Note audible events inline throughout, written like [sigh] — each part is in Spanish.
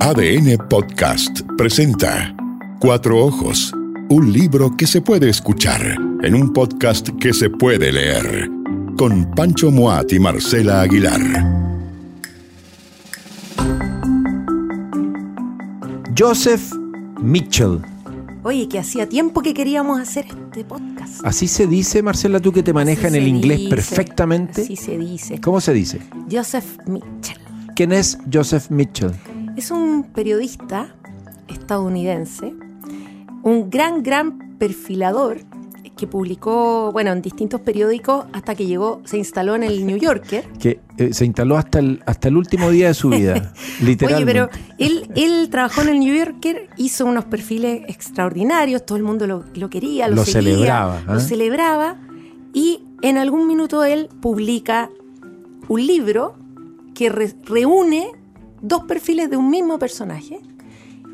ADN Podcast presenta Cuatro Ojos, un libro que se puede escuchar en un podcast que se puede leer, con Pancho Moat y Marcela Aguilar. Joseph Mitchell. Oye, que hacía tiempo que queríamos hacer este podcast. Así se dice, Marcela, tú que te manejas en el inglés dice, perfectamente. Así se dice. ¿Cómo se dice? Joseph Mitchell. ¿Quién es Joseph Mitchell? Es un periodista estadounidense, un gran, gran perfilador que publicó, bueno, en distintos periódicos hasta que llegó, se instaló en el New Yorker. [laughs] Que eh, se instaló hasta el, hasta el último día de su vida, [laughs] Oye, literalmente. pero él, él trabajó en el New Yorker, hizo unos perfiles extraordinarios, todo el mundo lo, lo quería, lo, Lo seguía, celebraba, lo ¿eh? celebraba, y en algún minuto él publica un libro que re- reúne dos perfiles de un mismo personaje,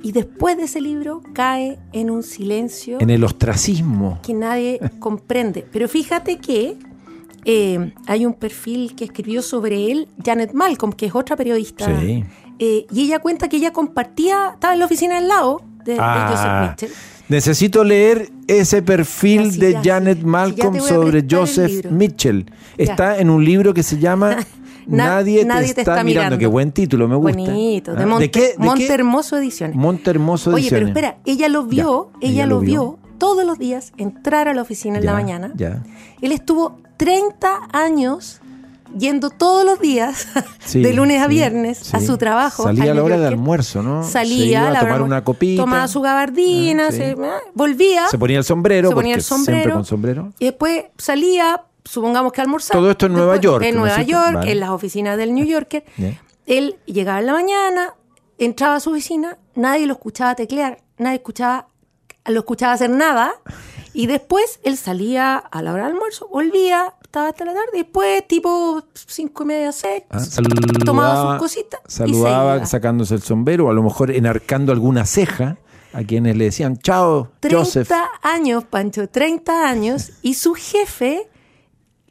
y después de ese libro cae en un silencio En el ostracismo. que nadie [laughs] comprende. Pero fíjate que eh, hay un perfil que escribió sobre él, Janet Malcolm, que es otra periodista. Sí. Eh, y ella cuenta que ella compartía, estaba en la oficina al lado de, de Ah, Joseph Mitchell. necesito leer ese perfil de Janet Malcolm sobre Joseph. Mitchell. Ya. Está en un libro que se llama [laughs] Na- Nadie, te, está mirando. Qué buen título, me gusta. Bonito, de, ¿Ah? Monte, qué? ¿De qué? Monte Hermoso Ediciones. Monte Hermoso Oye, pero Ediciones. espera, ella lo vio, Ya, ella, lo vio, todos los días entrar a la oficina en la mañana. Ya. Él estuvo 30 años yendo todos los días, [laughs] Sí, de lunes a sí, viernes, a su trabajo. Salía al a la hora de Yorker. almuerzo, ¿no? Salía Se iba a tomar una copita. Tomaba su gabardina, Ah, se, eh, volvía. Se ponía el sombrero, se ponía el sombrero, siempre con sombrero. Y después salía, supongamos que almorzaba. Todo esto en Nueva Después, York, En ¿no es Nueva? York, Vale. en las oficinas del New Yorker. Él llegaba en la mañana, entraba a su oficina, nadie lo escuchaba teclear, nadie escuchaba, lo escuchaba hacer nada. Y después él salía a la hora del almuerzo, volvía, estaba hasta la tarde, y después, tipo cinco y media, seis, Ah, tomaba sus cositas. Saludaba sacándose el sombrero, a lo mejor enarcando alguna ceja a quienes le decían, chao, 30 Joseph. años, Pancho, 30 años, y su jefe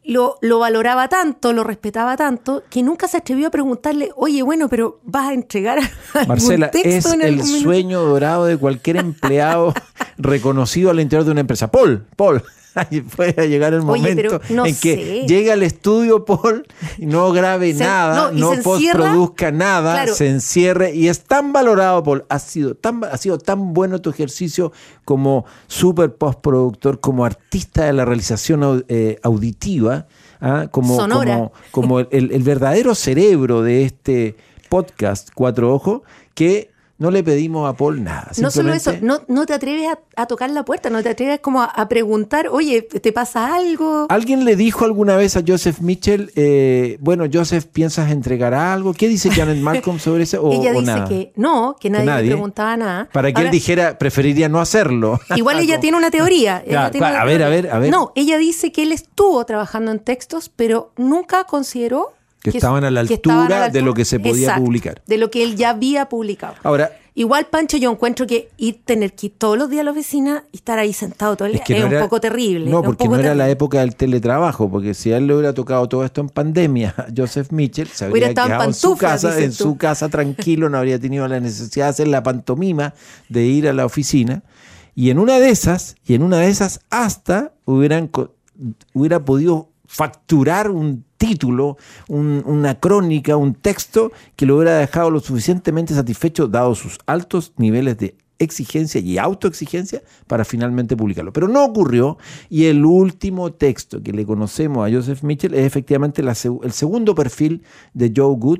lo, lo valoraba tanto, lo respetaba tanto, que nunca se atrevió a preguntarle, oye, bueno, pero vas a entregar [laughs] algún Marcela, texto es en el algún minuto?" sueño dorado de cualquier empleado [laughs] reconocido al interior de una empresa. Paul, Paul. [laughs] Puede llegar el momento no en que sé. llega al estudio Paul y no grabe Se- nada, no, no postproduzca nada, claro. se encierre y es tan valorado, Paul. Ha sido tan, ha sido tan bueno tu ejercicio como super postproductor, como artista de la realización eh, auditiva, ¿ah? como, Sonora. como, como el, el- el verdadero cerebro de este podcast Cuatro Ojos, que no le pedimos a Paul nada. No solo eso, no, no te atreves a, a tocar la puerta, no te atreves como a, a preguntar, oye, ¿te pasa algo? ¿Alguien le dijo alguna vez a Joseph Mitchell, eh, bueno, Joseph, ¿piensas entregar algo? ¿Qué dice Janet [laughs] Malcolm sobre eso? O, Ella o dice nada? que no, que nadie, nadie. le preguntaba nada. Para que él dijera, preferiría no hacerlo. [laughs] Igual ella [laughs] tiene una teoría. una a ver, a ver, a ver. No, ella dice que él estuvo trabajando en textos, pero nunca consideró Que estaban a la altura de lo que se podía Exacto, publicar. De lo que él ya había publicado. Ahora, Igual, Pancho, yo encuentro que ir, tener que ir todos los días a la oficina y estar ahí sentado todo el es día es, no un era, poco terrible. No, porque no era la época del teletrabajo, porque si a él le hubiera tocado todo esto en pandemia, [laughs] Joseph Mitchell se Hubiera habría en quedado en su casa, en su casa tranquilo, no habría tenido la necesidad de hacer la pantomima de ir a la oficina. Y en una de esas, y en una de esas hasta hubieran hubiera podido facturar un título, un- una crónica, un texto que lo hubiera dejado lo suficientemente satisfecho, dado sus altos niveles de exigencia y autoexigencia, para finalmente publicarlo. Pero no ocurrió y el último texto que le conocemos a Joseph Mitchell es efectivamente el segundo perfil de Joe Good,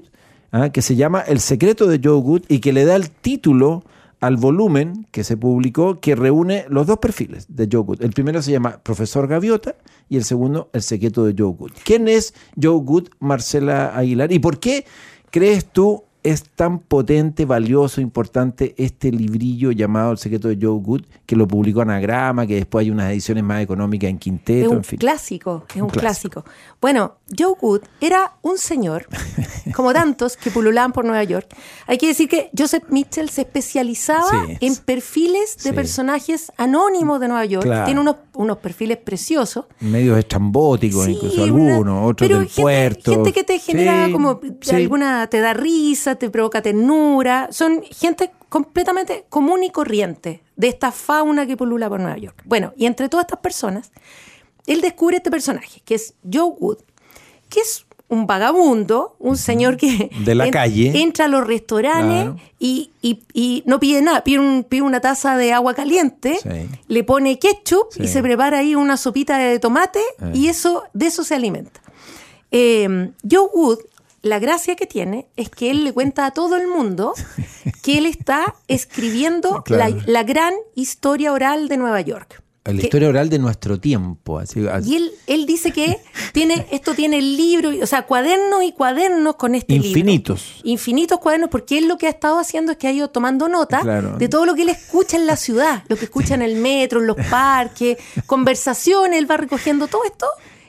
¿ah? que se llama El secreto de Joe Good y que le da el título al volumen que se publicó que reúne los dos perfiles de Joe Good. El primero se llama Profesor Gaviota y el segundo El secreto de Joe Good. ¿Quién es Joe Good, Marcela Aguilar? ¿Y por qué crees tú es tan potente, valioso, importante este librillo llamado El secreto de Joe Good, que lo publicó Anagrama, que después hay unas ediciones más económicas en Es Quinteto, un en fin? clásico, es un, Un clásico. clásico. Bueno, Joe Good era un señor [laughs] como tantos que pululaban por Nueva York. Hay que decir que Joseph Mitchell se especializaba Sí. en perfiles de Sí. personajes anónimos de Nueva York. Claro. Tiene unos, unos perfiles preciosos. Medios estrambóticos, Sí, incluso algunos, otros pero del gente, puerto. Gente que te genera como alguna, te da risa, te provoca ternura. Son gente completamente común y corriente de esta fauna que pulula por Nueva York. Bueno, y entre todas estas personas, él descubre este personaje, que es Joe Wood, que es un vagabundo, un señor que De la calle. entra a los restaurantes Claro. y, y- y no pide nada, pide, un- pide una taza de agua caliente, Sí. le pone ketchup y se prepara ahí una sopita de tomate Eh. y eso de eso se alimenta. Eh, Joe Wood, la gracia que tiene es que él le cuenta a todo el mundo que él está escribiendo [laughs] Claro. la, la gran historia oral de Nueva York. La Que- historia oral de nuestro tiempo. Así, así- y él, él dice que tiene, esto tiene libros, o sea, cuadernos y cuadernos con este libro. Infinitos. Infinitos cuadernos, porque él lo que ha estado haciendo es que ha ido tomando nota Claro. de todo lo que él escucha en la ciudad, lo que escucha en el metro, en los parques, conversaciones, él va recogiendo todo esto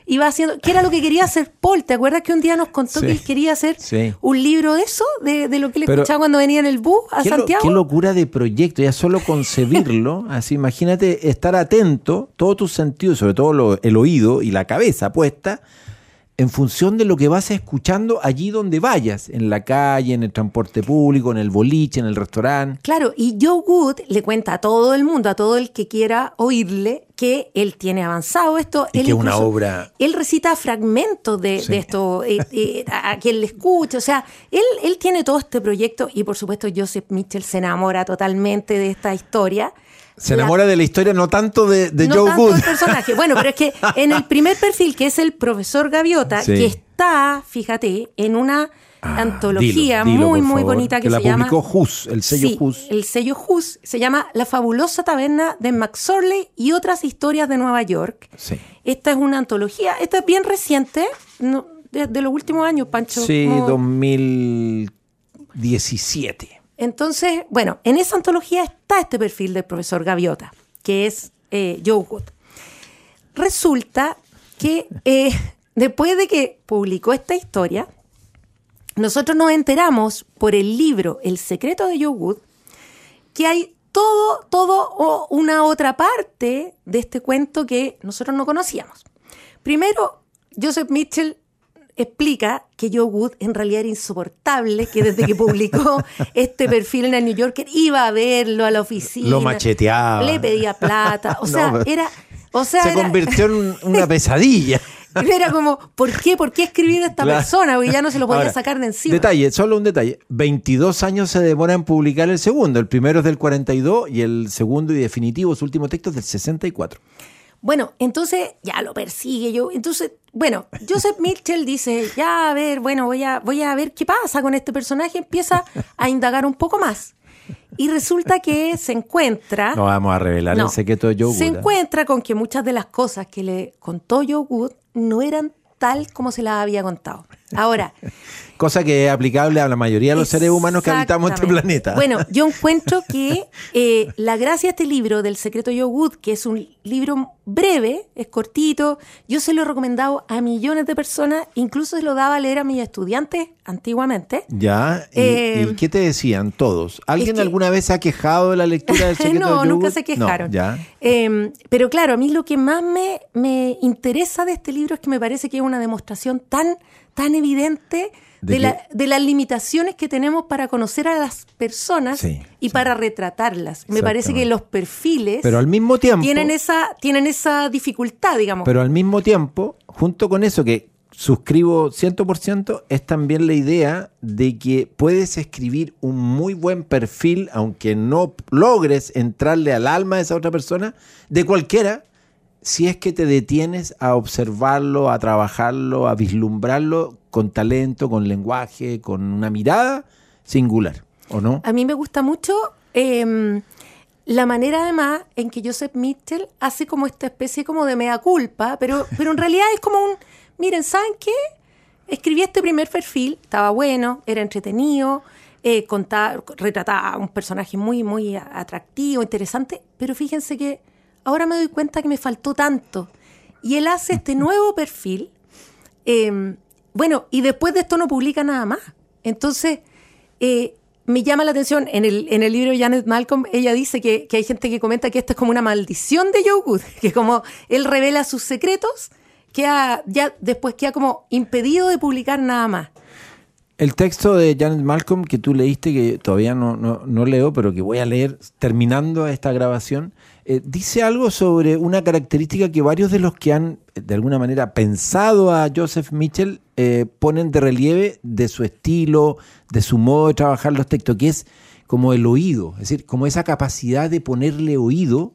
y va haciendo, que era lo que quería hacer Paul. ¿Te acuerdas que un día nos contó Sí. que él quería hacer Sí. un libro de eso, de, de lo que él Pero- escuchaba cuando venía en el bus a ¿Qué, lo- Santiago? qué locura de proyecto, ya solo concebirlo, [laughs] así imagínate estar atento, todos tus sentidos, sobre todo lo- el oído y la cabeza puesta, en función de lo que vas escuchando allí donde vayas, en la calle, en el transporte público, en el boliche, en el restaurante. Claro, y Joe Wood le cuenta a todo el mundo, a todo el que quiera oírle, que él tiene avanzado esto. Y él que es una incluso- obra- Él recita fragmentos de, Sí. de esto eh, eh, a, quien le escucha. O sea, él, él tiene todo este proyecto y por supuesto Joseph Mitchell se enamora totalmente de esta historia. Se La- enamora de la historia, no tanto de, de no Joe tanto Wood. el personaje. Bueno, pero es que en el [laughs] primer perfil, que es el profesor Gaviota, Sí. que está, fíjate, en una Ah, antología dilo, dilo, muy, muy favor, bonita que, la se llama... publicó Hus, el sello Sí, Hus. el sello Hus. Se llama La fabulosa taberna de McSorley y otras historias de Nueva York. Sí. Esta es una antología, esta es bien reciente, no, de, de los últimos años, Pancho. Sí, como- 2017. Entonces, bueno, en esa antología está este perfil del profesor Gaviota, que es eh, Joe Wood. Resulta que eh, [laughs] después de que publicó esta historia, nosotros nos enteramos por el libro El secreto de Joe Wood que hay todo, todo o una otra parte de este cuento que nosotros no conocíamos. Primero, Joseph Mitchell explica que Joe Wood en realidad era insoportable, que desde que publicó [laughs] este perfil en el New Yorker iba a verlo a la oficina. Lo macheteaba. Le pedía plata. O [laughs] sea, era. O sea, Se era- convirtió en una [laughs] pesadilla. [laughs] era como, ¿por qué? ¿Por qué escribir a esta Claro. persona? Porque ya no se lo podía Ahora, sacar de encima. Detalle, solo un detalle. 22 años se demora en publicar el segundo. El primero es del 42 y el segundo y definitivo, su último texto es del 64. Bueno, entonces ya lo persigue yo. Entonces, bueno, Joseph Mitchell dice, ya a ver, bueno, voy a, voy a ver qué pasa con este personaje. Empieza a indagar un poco más. Y resulta que se encuentra... No vamos a revelar No. el secreto de Joe Se Wood, ¿eh? encuentra con que muchas de las cosas que le contó Joe Wood no eran tal como se las había contado. Ahora, [laughs] Cosa que es aplicable a la mayoría de los seres humanos que habitamos este planeta. Bueno, yo [laughs] encuentro que eh, la gracia de este libro del secreto Joe Wood, que es un libro breve, es cortito, yo se lo he recomendado a millones de personas, incluso se lo daba a leer a mis estudiantes antiguamente. ya, ¿y, Eh, y qué te decían todos? ¿Alguien es que- alguna vez se ha quejado de la lectura del [laughs] secreto de no, Joe nunca se quejaron. No, ya. Eh, pero claro, a mí lo que más me, me interesa de este libro es que me parece que es una demostración tan, tan evidente De de, la- de las limitaciones que tenemos para conocer a las personas Sí, y sí. para retratarlas. Me parece que los perfiles Pero al mismo tiempo... tienen, esa, tienen esa dificultad, digamos. Pero al mismo tiempo, junto con eso que suscribo 100%, es también la idea de que puedes escribir un muy buen perfil, aunque no logres entrarle al alma de esa otra persona, de cualquiera, si es que te detienes a observarlo, a trabajarlo, a vislumbrarlo con talento, con lenguaje, con una mirada singular, ¿o no? A mí me gusta mucho eh, la manera además en que Joseph Mitchell hace como esta especie como de mea culpa, pero, [laughs] pero en realidad es como un, miren, ¿saben qué? Escribí este primer perfil, estaba bueno, era entretenido, eh, contaba, retrataba a un personaje muy, muy atractivo, interesante, pero fíjense que ahora me doy cuenta que me faltó tanto. Y él hace este nuevo perfil eh, bueno, y después de esto no publica nada más. Entonces, eh, me llama la atención, en el, en el libro de Janet Malcolm, ella dice que, que hay gente que comenta que esto es como una maldición de Joe Good, [laughs] que como él revela sus secretos, que ya después queda como impedido de publicar nada más. El texto de Janet Malcolm que tú leíste, que todavía no, no, no leo, pero que voy a leer terminando esta grabación, eh, dice algo sobre una característica que varios de los que han, de alguna manera, pensado a Joseph Mitchell eh, ponen de relieve de su estilo, de su modo de trabajar los textos, que es como el oído, es decir, como esa capacidad de ponerle oído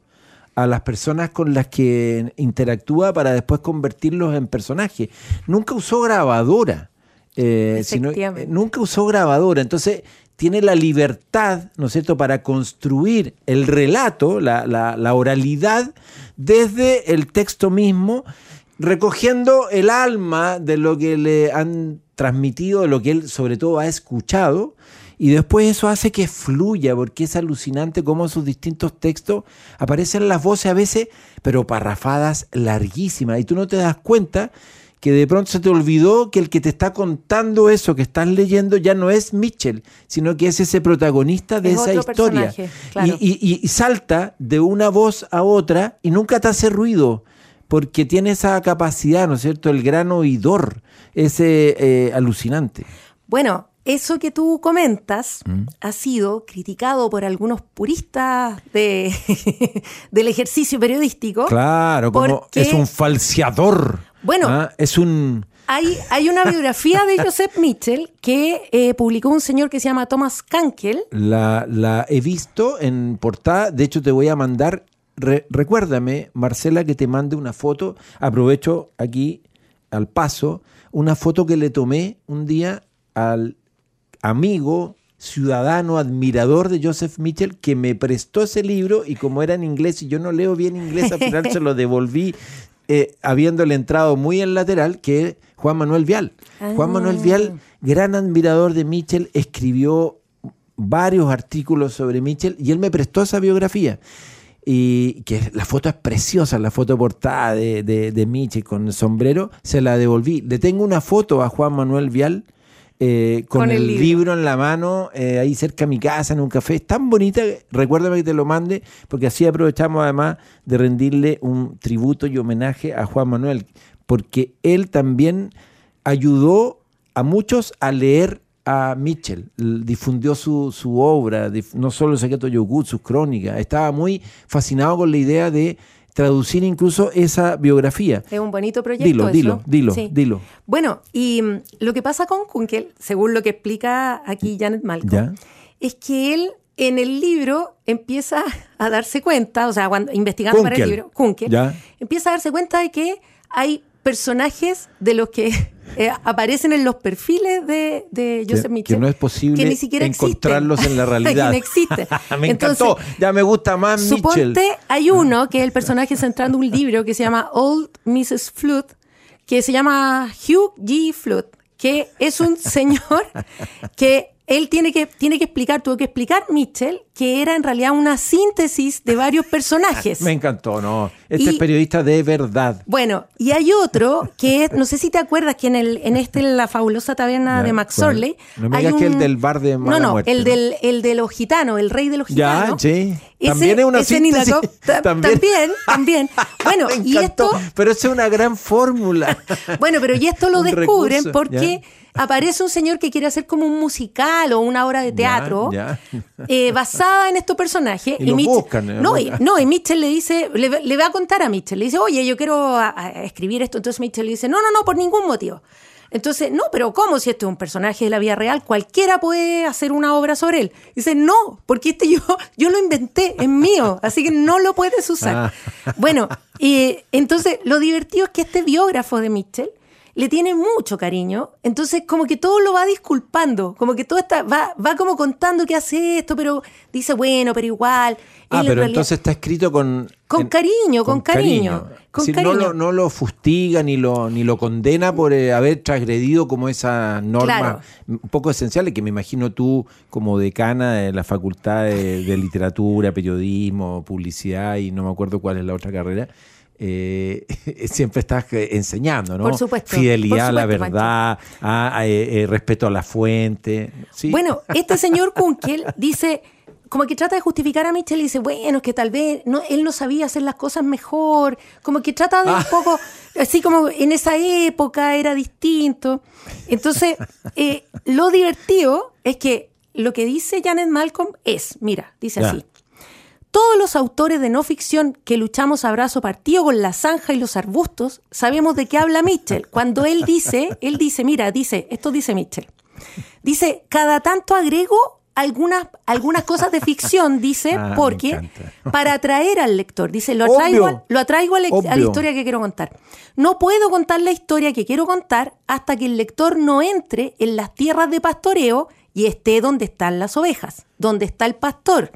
a las personas con las que interactúa para después convertirlos en personajes. Nunca usó grabadora. Eh, sino, eh, nunca usó grabadora, entonces tiene la libertad, ¿no es cierto?, para construir el relato, la, la, la oralidad, desde el texto mismo, recogiendo el alma de lo que le han transmitido, de lo que él sobre todo ha escuchado, y después eso hace que fluya, porque es alucinante cómo en sus distintos textos aparecen las voces a veces, pero parrafadas larguísimas, y tú no te das cuenta que de pronto se te olvidó que el que te está contando eso que estás leyendo ya no es Mitchell, sino que es ese protagonista de esa historia. Claro. Y, y, y, salta de una voz a otra y nunca te hace ruido, porque tiene esa capacidad, ¿no es cierto? El gran oidor, ese eh, alucinante. Bueno, eso que tú comentas ¿Mm? ha sido criticado por algunos puristas de, [laughs] del ejercicio periodístico. Claro, como es un falseador. Bueno, ¿ah? es un... Hay, hay, una biografía de [laughs] Joseph Mitchell que eh, publicó un señor que se llama Thomas Kankel. La, la, he visto en portada, de hecho te voy a mandar, re, recuérdame, Marcela, que te mande una foto, aprovecho aquí al paso, una foto que le tomé un día al amigo, ciudadano, admirador de Joseph Mitchell, que me prestó ese libro y como era en inglés y yo no leo bien inglés, al final se lo [laughs] devolví eh, habiéndole entrado muy en lateral, que es Juan Manuel Vial. Ah. Juan Manuel Vial, gran admirador de Mitchell, escribió varios artículos sobre Mitchell y él me prestó esa biografía. Y que la foto es preciosa, la foto portada de, de, de Mitchell con el sombrero, se la devolví. Le tengo una foto a Juan Manuel Vial eh, con, con, el, el libro. libro. en la mano, eh, ahí cerca de mi casa, en un café. Es tan bonita, recuérdame que te lo mande, porque así aprovechamos además de rendirle un tributo y homenaje a Juan Manuel, porque él también ayudó a muchos a leer a Mitchell, difundió su, su obra, dif no solo el secreto de Yogut, sus crónicas, estaba muy fascinado con la idea de traducir incluso esa biografía. Es un bonito proyecto. Dilo, eso. dilo, dilo, Sí. dilo. Bueno, y mm, lo que pasa con Kunkel, según lo que explica aquí Janet Malcolm, ¿Ya? es que él en el libro empieza a darse cuenta, o sea, cuando investigando para el libro, Kunkel, ¿Ya? empieza a darse cuenta de que hay personajes de los que eh, aparecen en los perfiles de, de Que, Joseph Mitchell que no es posible que ni siquiera encontrarlos existen. en la [laughs] que realidad. no existe. [laughs] me Entonces, encantó, ya me gusta más Mitchell. Suponte, hay uno que es el personaje central de un libro que se llama Old Mrs. Flood, que se llama Hugh G. Flood, que es un señor que él tiene que, tiene que explicar, tuvo que explicar Mitchell, que era en realidad una síntesis de varios personajes. [laughs] Me encantó, no. Este Y- es periodista de verdad. Bueno, y hay otro que es, no sé si te acuerdas que en el en este La fabulosa taberna Ya, de Max. Orley No me hay digas que el del bar de mala No, no, muerte, el ¿no? del el de los gitanos, el rey de los Ya, gitanos. sí. Ese- También es una ese síntesis. [laughs] También. también, también. [laughs] Bueno, Me y esto Pero es una gran fórmula. Bueno, pero y esto lo descubren recurso, porque aparece un señor que quiere hacer como un musical o una obra de teatro Ya, eh, basada en estos personajes. [laughs] Y los Mitchell- buscan, ¿eh? no, y, no, y Mitchell le dice, le, va- le va a contar a Mitchell, le dice, oye, yo quiero a- a escribir esto. Entonces Mitchell le dice, no, no, no, por ningún motivo. Entonces, no, pero ¿cómo si este es un personaje de la vida real? Cualquiera puede hacer una obra sobre él. Dice, no, porque este yo, [laughs] yo lo inventé, es mío, así que no lo puedes usar. Ah. Bueno, y entonces lo divertido es que este biógrafo de Mitchell le tiene mucho cariño, entonces como que todo lo va disculpando, como que todo está, va, va como contando que hace esto, pero dice, bueno, pero igual. Ah, en pero realidad- entonces está escrito con... Con en- cariño, con cariño, con cariño. No, lo, no lo fustiga ni lo, ni lo condena por eh, haber transgredido como esas normas Claro. un poco esenciales que me imagino tú como decana de la Facultad de, de Literatura, Periodismo, Publicidad y no me acuerdo cuál es la otra carrera. Eh, [laughs] siempre estás enseñando, ¿no? Por supuesto, Fidelidad por a la verdad, a- a, eh, eh, respeto a la fuente. ¿sí? Bueno, este señor Kunkel [laughs] dice, como que trata de justificar a Mitchell y dice, bueno, es que tal vez no, él no sabía hacer las cosas mejor, como que trata de un Ah. poco, así como en esa época era distinto. Entonces, eh, lo divertido es que lo que dice Janet Malcolm es, mira, dice Ya. así. Todos los autores de no ficción que luchamos a brazo partido con la zanja y los arbustos sabemos de qué habla Mitchell. Cuando él dice, él dice, mira, dice, esto dice Mitchell. Dice, cada tanto agrego algunas, algunas cosas de ficción, dice, Ah, porque para atraer al lector, dice, lo atraigo, al- lo atraigo a, la- a la Obvio. historia que quiero contar. No puedo contar la historia que quiero contar hasta que el lector no entre en las tierras de pastoreo y esté donde están las ovejas, donde está el pastor.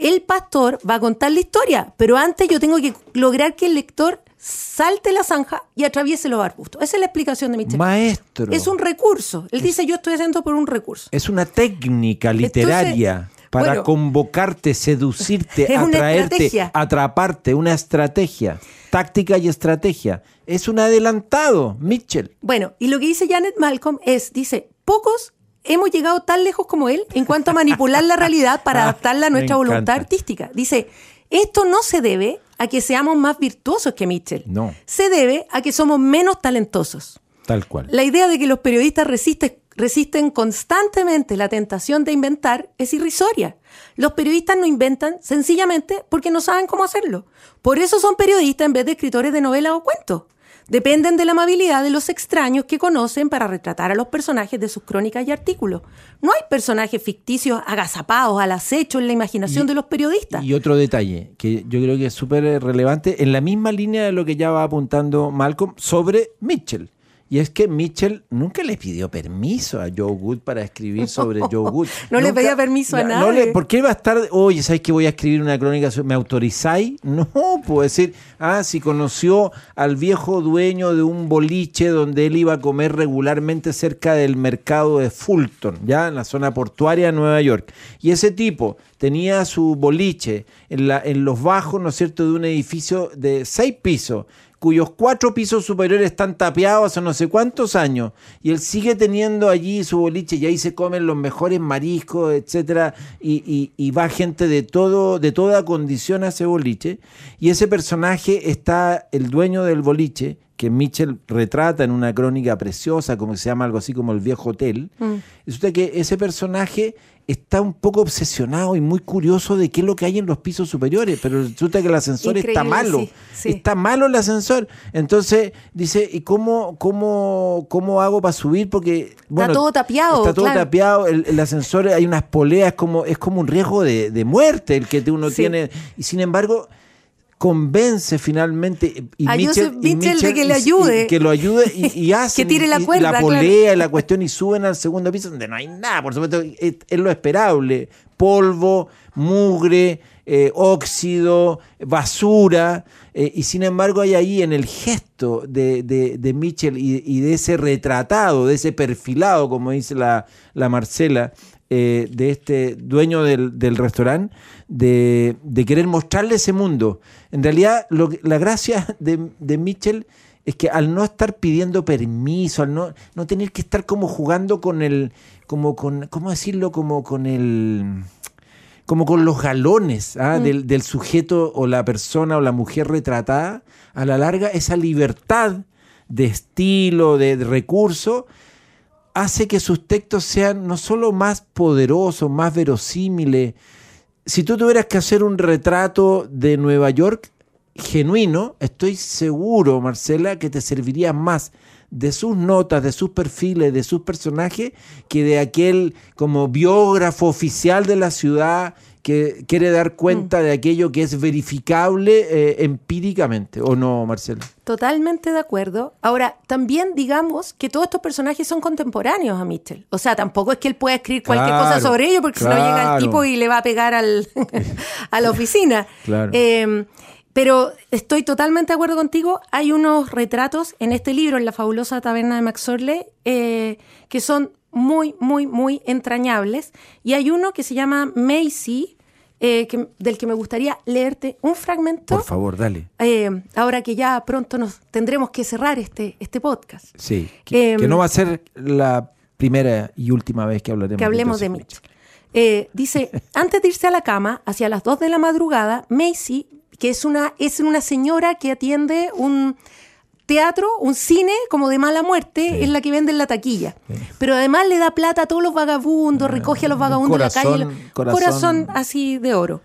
El pastor va a contar la historia, pero antes yo tengo que lograr que el lector salte la zanja y atraviese los arbustos. Esa es la explicación de Mitchell. Maestro. Es un recurso. Él dice, yo estoy haciendo por un recurso. Es una técnica literaria para bueno, convocarte, seducirte, [laughs] una atraerte, estrategia. atraparte, una estrategia, táctica y estrategia. Es un adelantado, Mitchell. Bueno, y lo que dice Janet Malcolm es, dice, pocos hemos llegado tan lejos como él en cuanto a manipular la realidad para [laughs] Ah, adaptarla a nuestra voluntad artística. Dice, esto no se debe a que seamos más virtuosos que Mitchell. No. Se debe a que somos menos talentosos. Tal cual. La idea de que los periodistas resisten, resisten constantemente la tentación de inventar es irrisoria. Los periodistas no inventan sencillamente porque no saben cómo hacerlo. Por eso son periodistas en vez de escritores de novelas o cuentos. Dependen de la amabilidad de los extraños que conocen para retratar a los personajes de sus crónicas y artículos. No hay personajes ficticios agazapados al acecho en la imaginación Y- de los periodistas. Y otro detalle que yo creo que es súper relevante, en la misma línea de lo que ya va apuntando Malcolm sobre Mitchell. Y es que Mitchell nunca le pidió permiso a Joe Good para escribir sobre Joe Good. No le pedía permiso a no- no le- nadie. ¿Por qué va a estar, oye, ¿sabes que voy a escribir una crónica? ¿Me autorizáis? [laughs] No, puedo decir, ah, si conoció al viejo dueño de un boliche donde él iba a comer regularmente cerca del mercado de Fulton, ya en la zona portuaria de Nueva York. Y ese tipo tenía su boliche en, la, en los bajos, ¿no es cierto?, de un edificio de seis pisos cuyos cuatro pisos superiores están tapiados hace no sé cuántos años, y él sigue teniendo allí su boliche, y ahí se comen los mejores mariscos, etcétera, y, y- y va gente de todo, de toda condición a ese boliche, y ese personaje está el dueño del boliche, que Mitchell retrata en una crónica preciosa, como se llama algo así como el viejo hotel. Resulta que ese personaje está un poco obsesionado y muy curioso de qué es lo que hay en los pisos superiores, pero resulta que el ascensor está malo. sí, sí. Está malo el ascensor. Entonces dice, ¿y cómo, cómo, cómo hago para subir? Porque bueno, todo tapiado, Está todo claro. tapiado. El, el ascensor hay unas poleas, como, es como un riesgo de, de muerte el que uno Sí. tiene. Y sin embargo, convence finalmente y A Mitchell, y Mitchell de que le y- ayude. que lo ayude y, y [laughs] hace tire la cuerda, la claro. polea y la cuestión y suben al segundo piso donde no hay nada por supuesto es, es lo esperable polvo mugre eh, óxido basura eh, y sin embargo hay ahí en el gesto de, de, de Mitchell y, y de ese retratado de ese perfilado como dice la, la Marcela eh, de este dueño del, del restaurante, de, de querer mostrarle ese mundo. En realidad, lo que- la gracia de, de Mitchell es que al no estar pidiendo permiso, al no, no tener que estar como jugando con el, como con, ¿cómo decirlo? Como con el como con los galones ¿ah? del, del sujeto o la persona o la mujer retratada, a la larga esa libertad de estilo, de, de recurso, hace que sus textos sean no solo más poderosos, más verosímiles. Si tú tuvieras que hacer un retrato de Nueva York genuino, estoy seguro, Marcela, que te serviría más de sus notas, de sus perfiles, de sus personajes, que de aquel como biógrafo oficial de la ciudad que quiere dar cuenta de aquello que es verificable eh, empíricamente, ¿o no, Marcela? Totalmente de acuerdo. Ahora, también digamos que todos estos personajes son contemporáneos a Mitchell. O sea, tampoco es que él pueda escribir cualquier Claro, cosa sobre ellos porque si no llega el tipo y le va a pegar al, [laughs] a la oficina. [laughs] Claro. Eh, pero estoy totalmente de acuerdo contigo. Hay unos retratos en este libro, en la fabulosa taberna de Max Orley, eh, que son muy, muy, muy entrañables. Y hay uno que se llama Macy, eh, que- del que me gustaría leerte un fragmento. Por favor, dale. eh, ahora que ya pronto nos tendremos que cerrar este, este podcast. Sí. Que, Em, que no va a ser la primera y última vez que hablaremos que hablemos de Joseph Mitch. Eh, dice, [laughs] antes de irse a la cama, hacia las 2 de la madrugada, Macy, que es una, es una señora que atiende un teatro, un cine como de mala muerte, es la que vende en la taquilla. Pero además le da plata a todos los vagabundos, recoge a los vagabundos en la calle. corazón- corazón así de oro.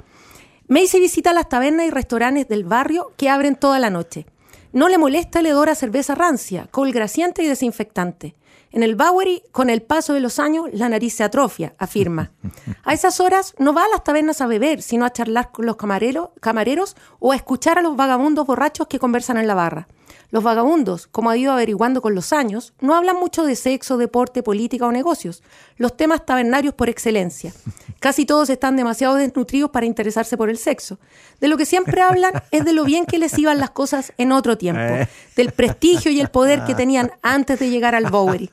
Macy visita las tabernas y restaurantes del barrio que abren toda la noche. No le molesta el hedor a cerveza rancia, col grasiente y desinfectante. En el Bowery, con el paso de los años, la nariz se atrofia, afirma. [laughs] A esas horas no va a las tabernas a beber, sino a charlar con los camareros, camareros o a escuchar a los vagabundos borrachos que conversan en la barra. Los vagabundos, como ha ido averiguando con los años, no hablan mucho de sexo, deporte, política o negocios, los temas tabernarios por excelencia. [laughs] Casi todos están demasiado desnutridos para interesarse por el sexo. De lo que siempre hablan es de lo bien que les iban las cosas en otro tiempo, del prestigio y el poder que tenían antes de llegar al Bowery.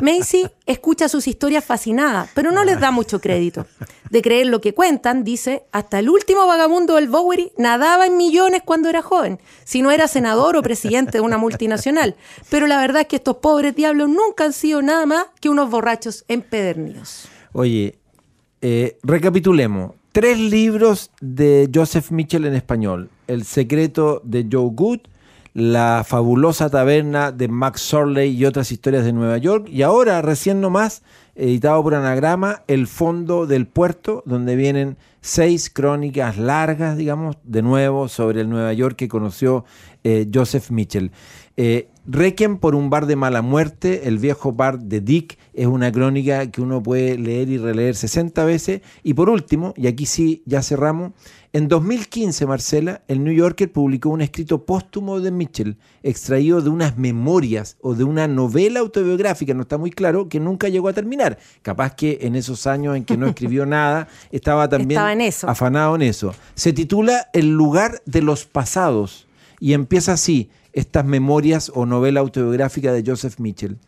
Macy escucha sus historias fascinada, pero no les da mucho crédito. De creer lo que cuentan, dice, hasta el último vagabundo del Bowery nadaba en millones cuando era joven, si no era senador o presidente de una multinacional. [laughs] Pero la verdad es que estos pobres diablos nunca han sido nada más que unos borrachos empedernidos. Oye, eh, recapitulemos. Tres libros de Joseph Mitchell en español. El secreto de Joe Good, La fabulosa taberna de Max Sorley y otras historias de Nueva York. Y ahora, recién nomás, editado por Anagrama, El fondo del puerto, donde vienen seis crónicas largas, digamos, de nuevo sobre el Nueva York que conoció eh, Joseph Mitchell. Eh, Requiem por un bar de mala muerte, el viejo bar de Dick, es una crónica que uno puede leer y releer 60 veces. Y por último, y aquí sí ya cerramos, en 2015, Marcela, el New Yorker publicó un escrito póstumo de Mitchell, extraído de unas memorias o de una novela autobiográfica, no está muy claro, que nunca llegó a terminar. Capaz que en esos años en que no escribió [laughs] nada, estaba también Estaba en eso. afanado en eso. Se titula El lugar de los pasados y empieza así estas memorias o novela autobiográfica de Joseph Mitchell.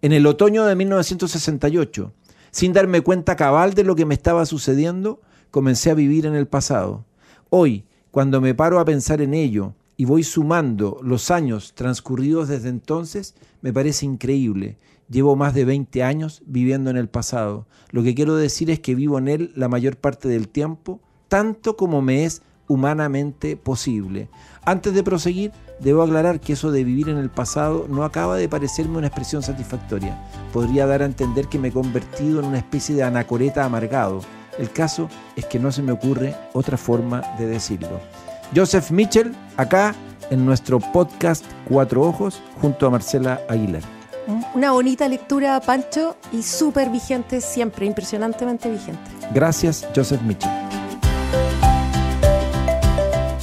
En el otoño de 1968, sin darme cuenta cabal de lo que me estaba sucediendo, comencé a vivir en el pasado. Hoy, cuando me paro a pensar en ello y voy sumando los años transcurridos desde entonces, me parece increíble. Llevo más de 20 años viviendo en el pasado. Lo que quiero decir es que vivo en él la mayor parte del tiempo, tanto como me es humanamente posible. Antes de proseguir, debo aclarar que eso de vivir en el pasado no acaba de parecerme una expresión satisfactoria. Podría dar a entender que me he convertido en una especie de anacoreta amargado. El caso es que no se me ocurre otra forma de decirlo. Joseph Mitchell, acá en nuestro podcast Cuatro Ojos, junto a Marcela Aguilar. Una bonita lectura, Pancho, y súper vigente siempre, impresionantemente vigente. Gracias, Joseph Mitchell.